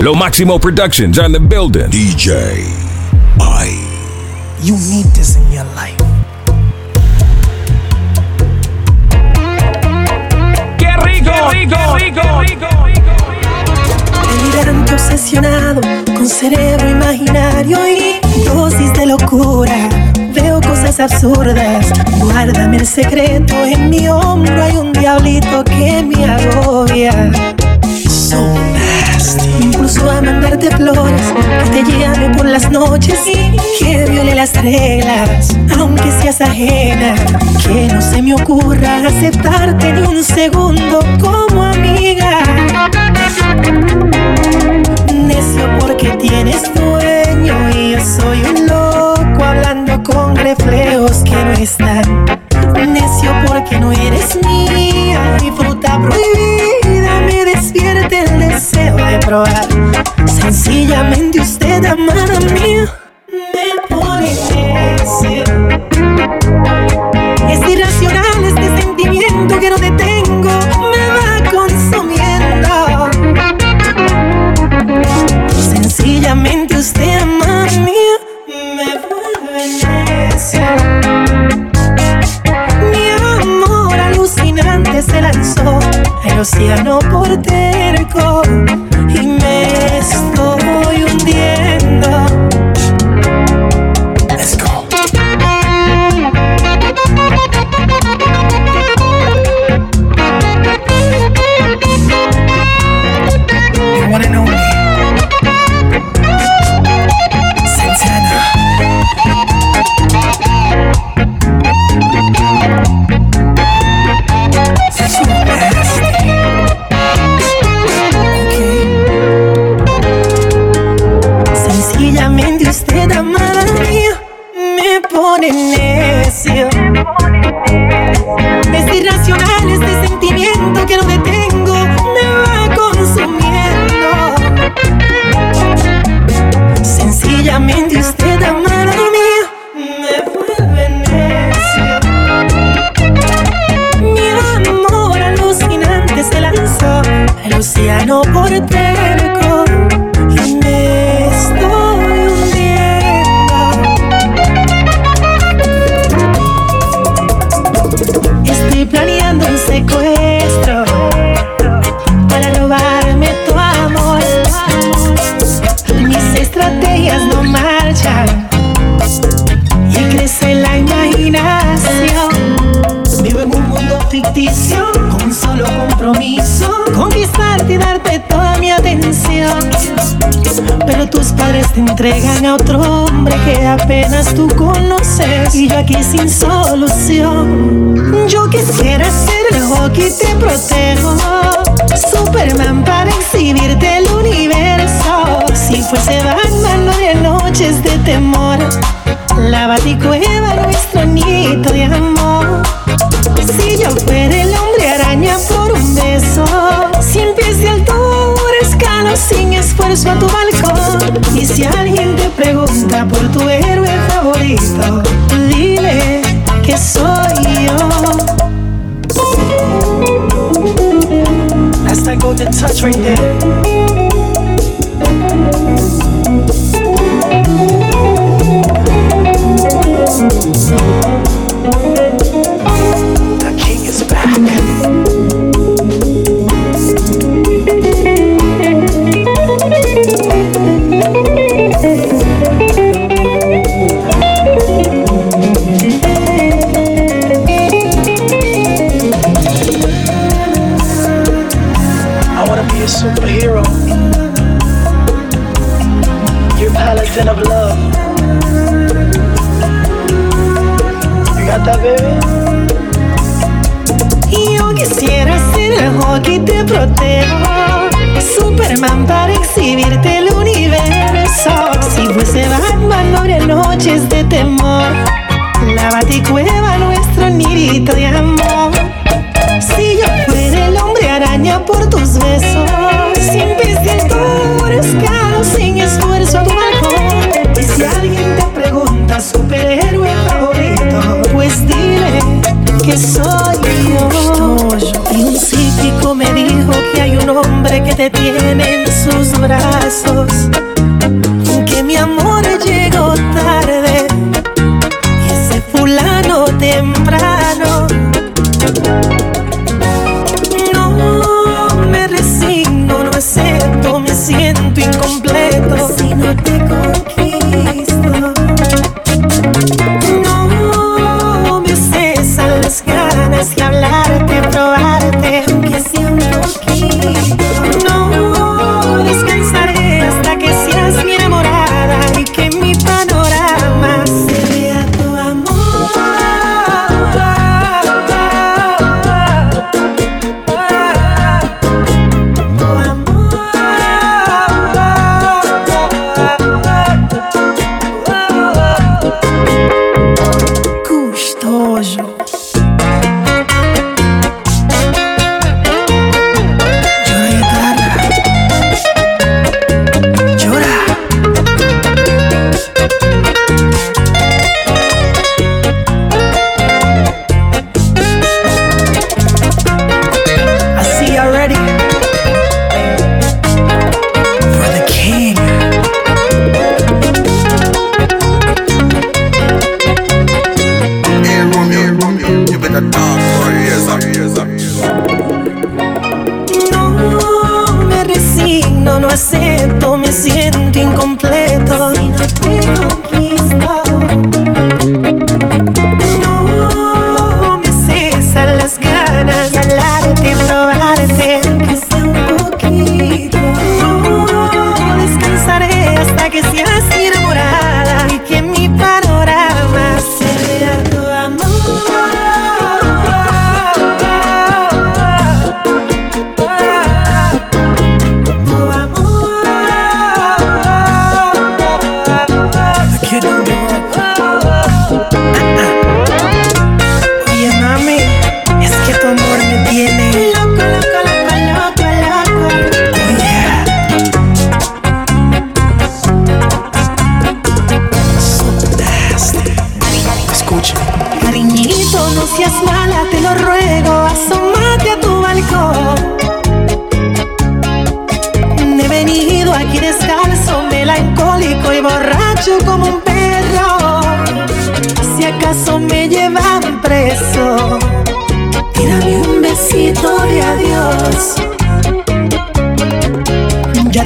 Lo Maximo Productions on the building. DJ I. You need this in your life. ¡Qué rico! rico, rico, rico, Delirante obsesionado con cerebro imaginario y dosis de locura. Veo cosas absurdas. Guárdame el secreto. En mi hombro hay un diablito que me agobia. So nasty. Me impulso a mandarte flores. Que te llame por las noches que viole las reglas. Aunque seas ajena. Que no se me ocurra aceptarte ni un segundo como amiga necio porque tienes dueño y yo soy un loco hablando con reflejos que no están. Necio porque no eres mía, Sencillamente usted, amada mía, me pone necio. Es irracional este sentimiento que no detengo, me va consumiendo. Sencillamente usted, amada mía, me vuelve necio. Mi amor alucinante se lanzó al océano por terco te entregan a otro hombre que apenas tú conoces y yo aquí sin solución. Yo quisiera ser el hockey te protejo, Superman para exhibirte el universo. Si fuese Batman no habría noches de temor. La baticueva nuestro nido de amor. Si yo fuera el hombre araña por un beso, esfuerzo a tu balcón. Y si alguien te pregunta por tu héroe favorito, dile que soy yo. That's that golden touch right there. The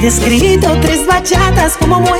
había escrito tres bachatas como muy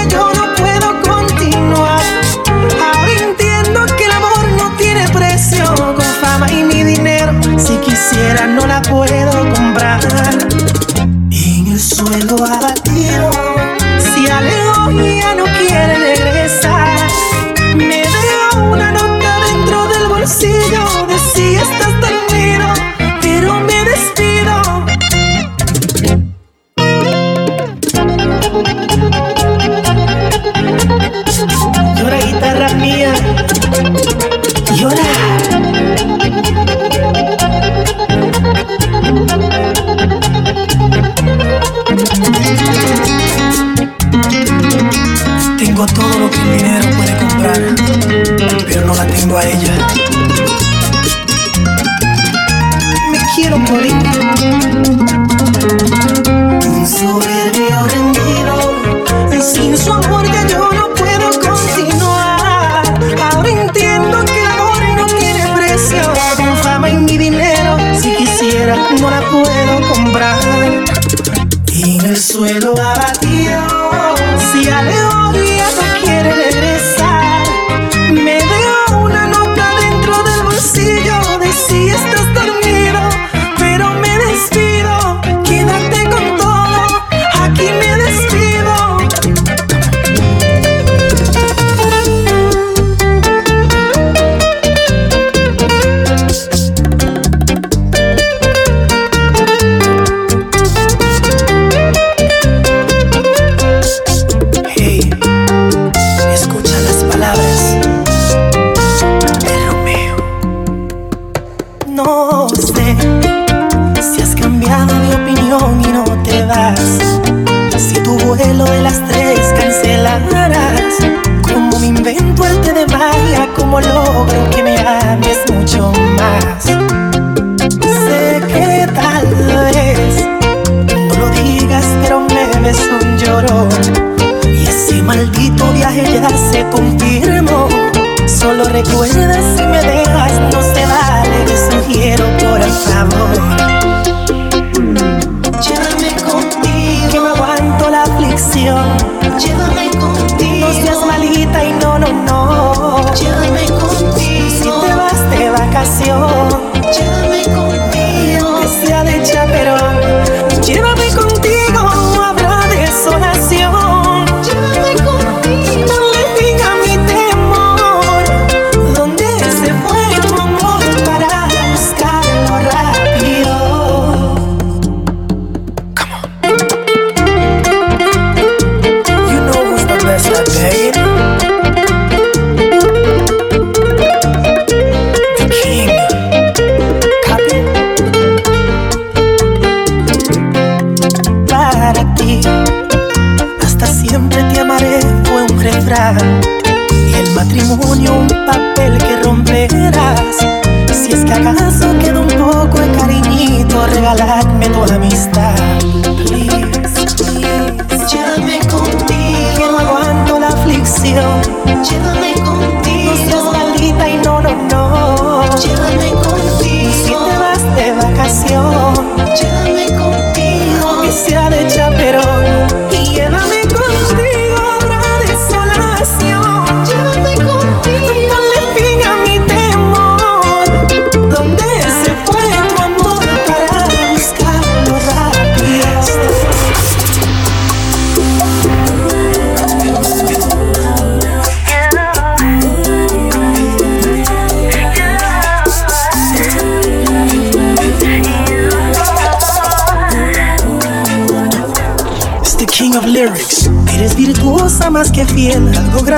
quisiera no la la tengo a ella. Me quiero morir. Un soberbio rendido, es sin su amor que yo no puedo continuar. Ahora entiendo que el amor no tiene precio. Con fama y mi dinero, si quisiera, no la puedo comprar. Y en el suelo abatido, si al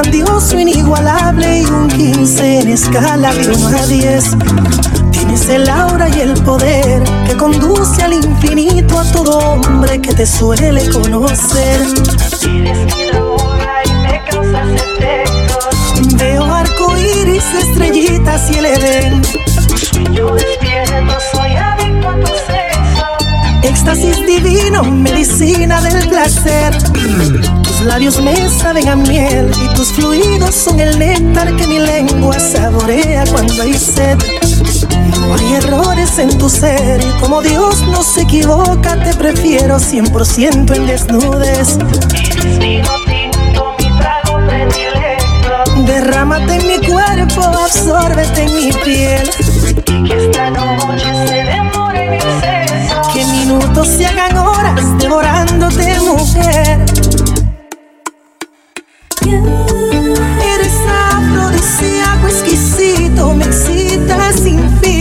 grandioso, inigualable y un 15 en escala de 1 a 10. Tienes el aura y el poder que conduce al infinito a todo hombre que te suele conocer. Tienes mi aura y me causas efectos. Veo arcoíris, estrellitas y el edén. Sueño despierto, soy éxtasis divino, medicina del placer. Tus labios me saben a miel y tus fluidos son el néctar que mi lengua saborea cuando hay sed. No hay errores en tu ser y como Dios no se equivoca, te prefiero 100% en desnudes. Derrámate en mi cuerpo, absórbete en mi piel. Y que esta noche se demore en minutos se hagan horas devorándote, mujer. Eres afrodisíaco exquisito, me excitas sin fin.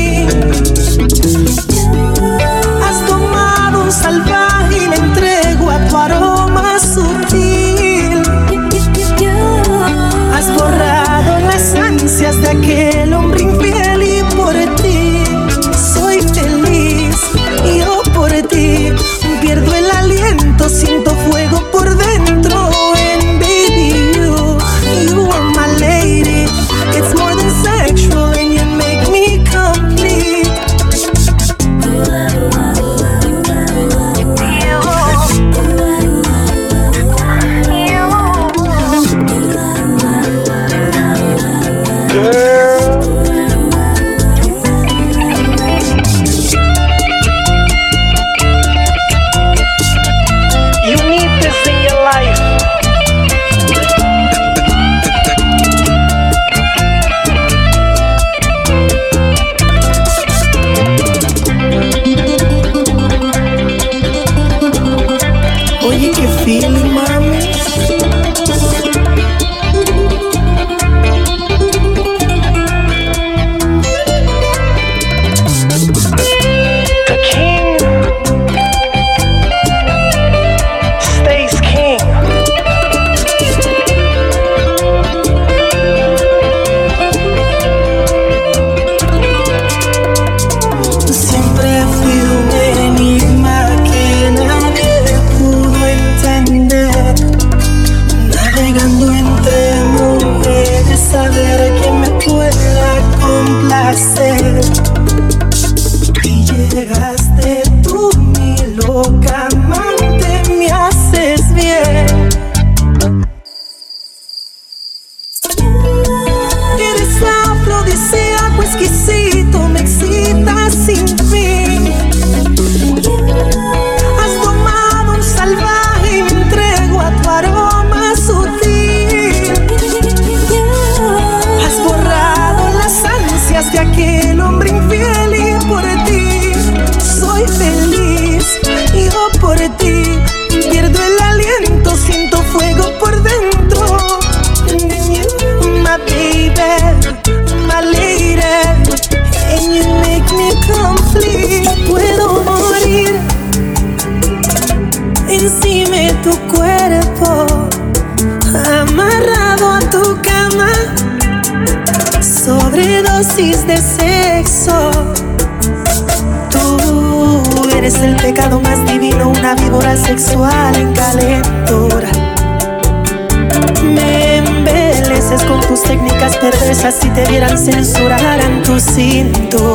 tu.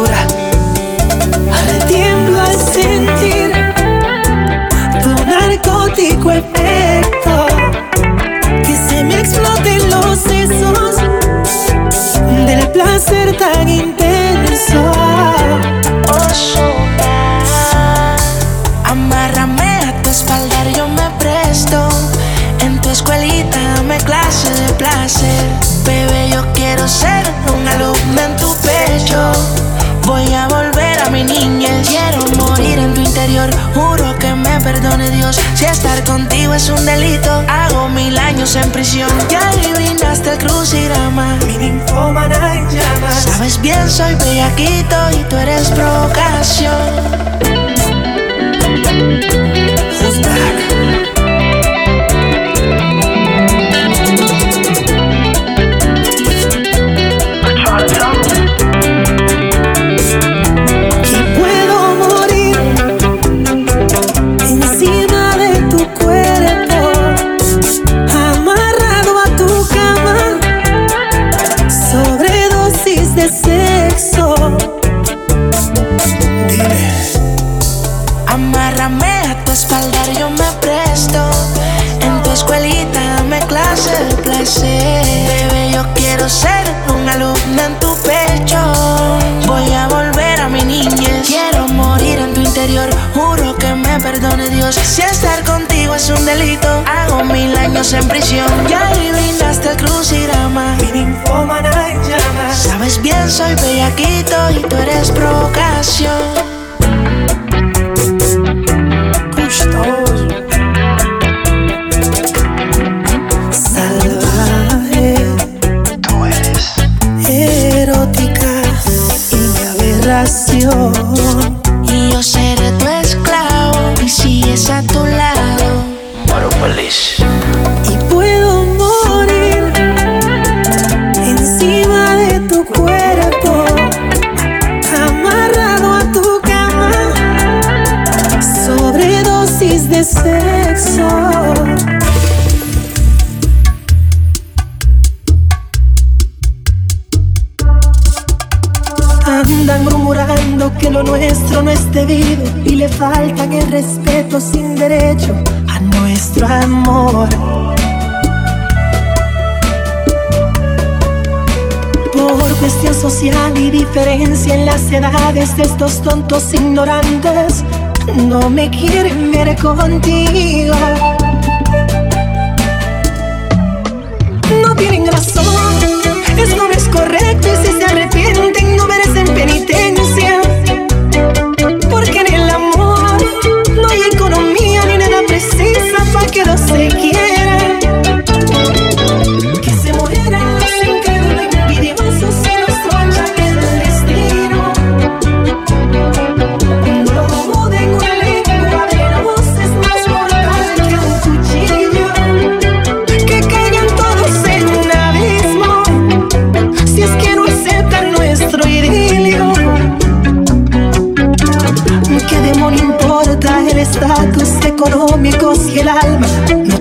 soy bellaquito y tú eres provocación. mil años en prisión. Ya adivinaste el crucirama. Sabes bien, soy bellaquito y tú eres provocación. diferencia en las edades de estos tontos ignorantes. No me quieren ver contigo. No tienen razón, eso no es correcto y si se arrepienten no merecen penitencia. el alma.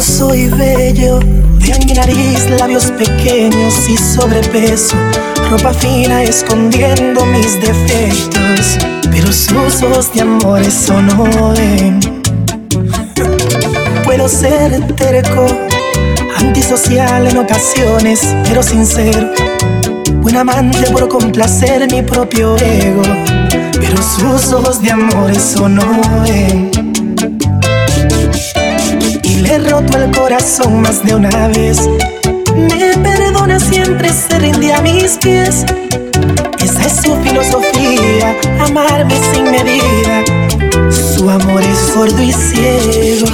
Soy bello, de mi nariz, labios pequeños y sobrepeso, ropa fina escondiendo mis defectos, pero sus ojos de amor eso no. Puedo ser terco, antisocial en ocasiones, pero sincero, buen amante por complacer mi propio ego, pero sus ojos de amor eso no. He roto el corazón más de una vez. Me perdona siempre, se rinde a mis pies. Esa es su filosofía, amarme sin medida. Su amor es sordo y ciego.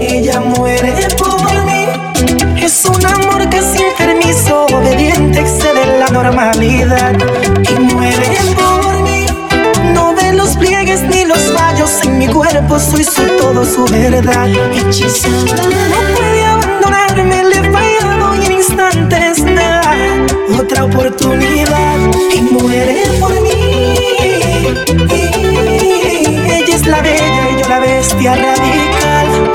Ella muere por mí. Es un amor que sin permiso, obediente, excede la normalidad. Mi cuerpo, soy su todo, su verdad. Hechizada, no puede abandonarme, le he fallado y en instantes me da otra oportunidad. Y muere por mí. Ella es la bella y yo la bestia radical.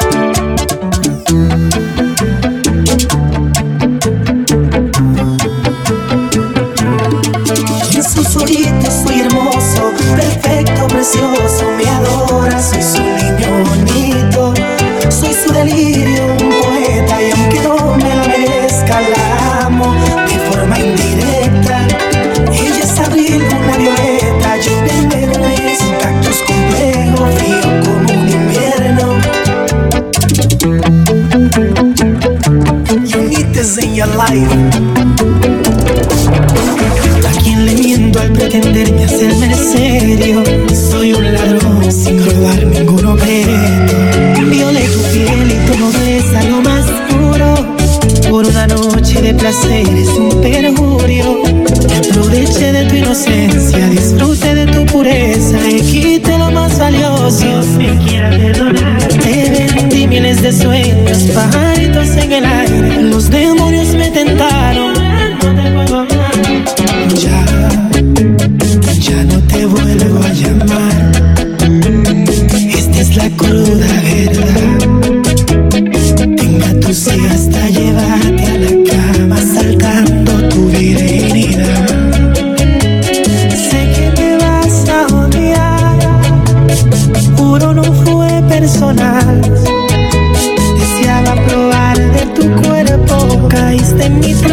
Soy hermoso, perfecto, precioso, me adora, soy su soy su delirio, un poeta y aunque no me lo merezca, la amo de forma indirecta. Ella es abril, una violeta, yo primero es un cactus complejo, frío como un invierno. You need this in your life. ¿A quién le miento al pretenderme hacerme serio? Soy un ladrón sin robar ningún objeto. Violé tu piel y tu nobleza lo más puro. Por una noche de placer es un perjurio. Aproveché de tu inocencia, disfrute de tu pureza y quite lo más valioso. Dios me quiera perdonar. Te vendí miles de sueños, pajaritos en el aire. Los demonios need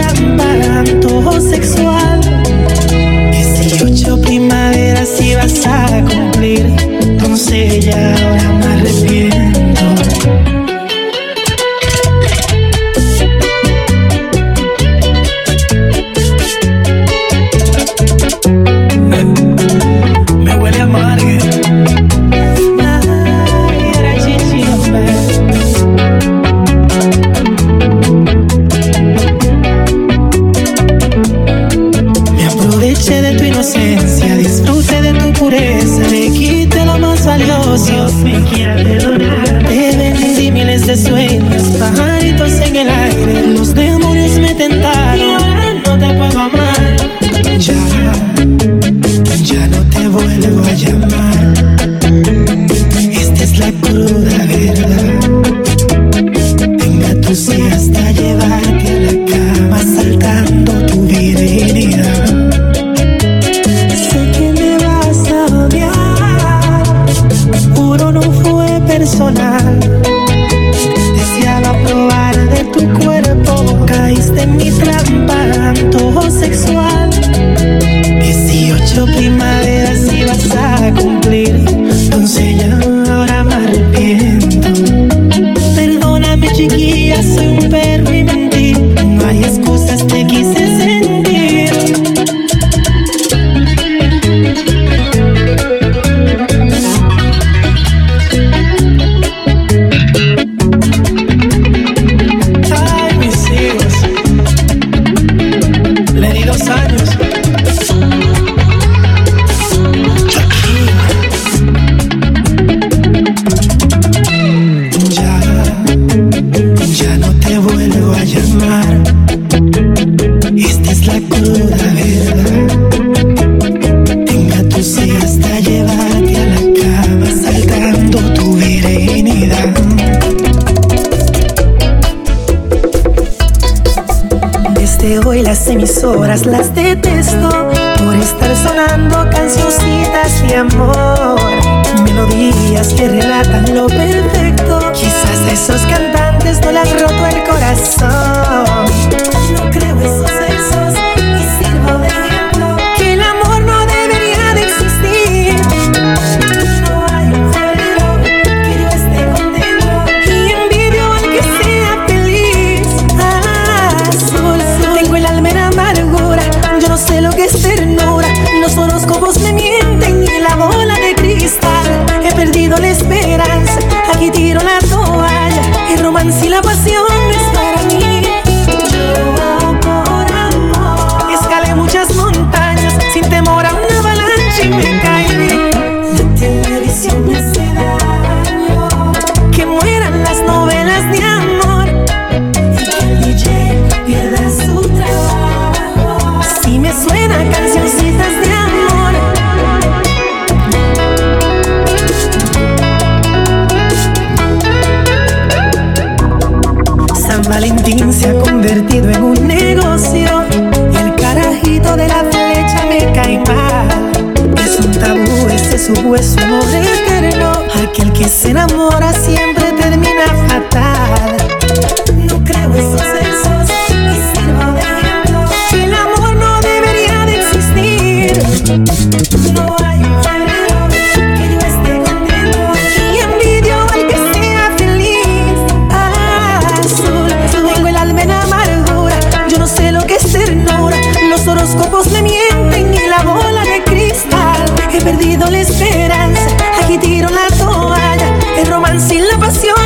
Tiro la toalla. El romance y la pasión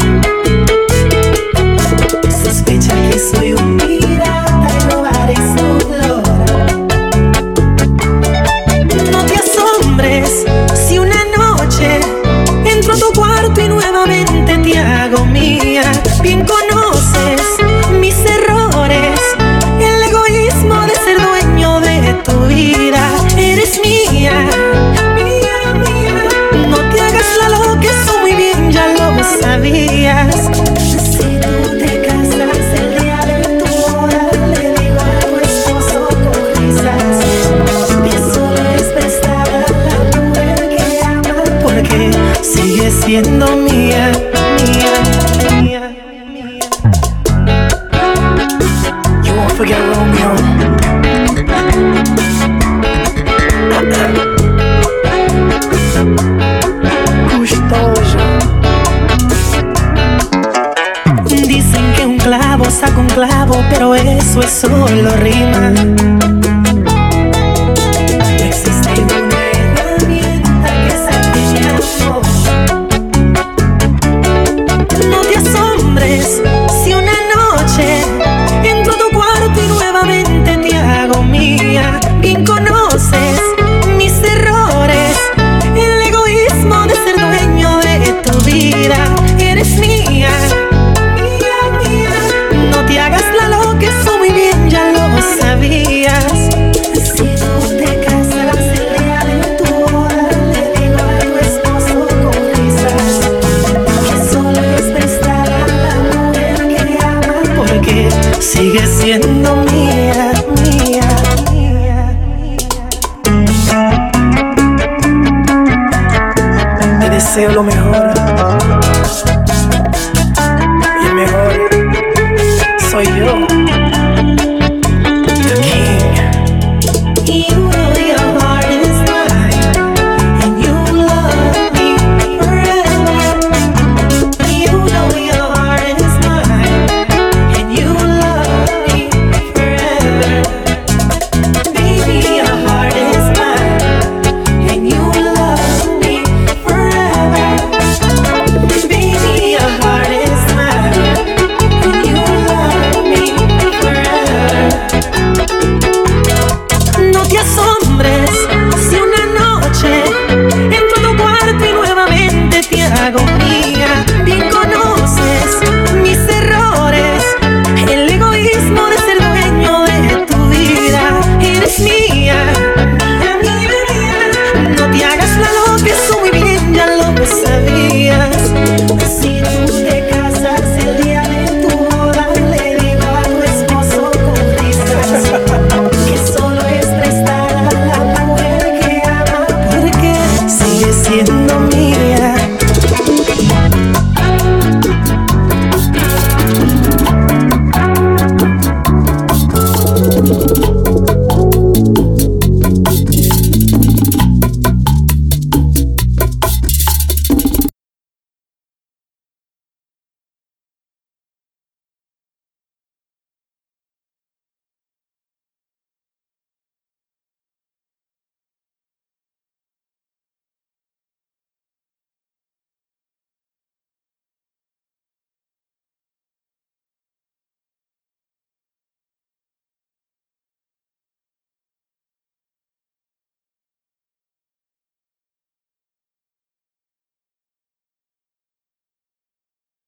haciendo mía, mía, mía. mía. You won't forget Romeo. Gustoso. Dicen que un clavo saca un clavo, pero eso es solo rima. hombres. Si una noche entro a tu cuarto y nuevamente te hago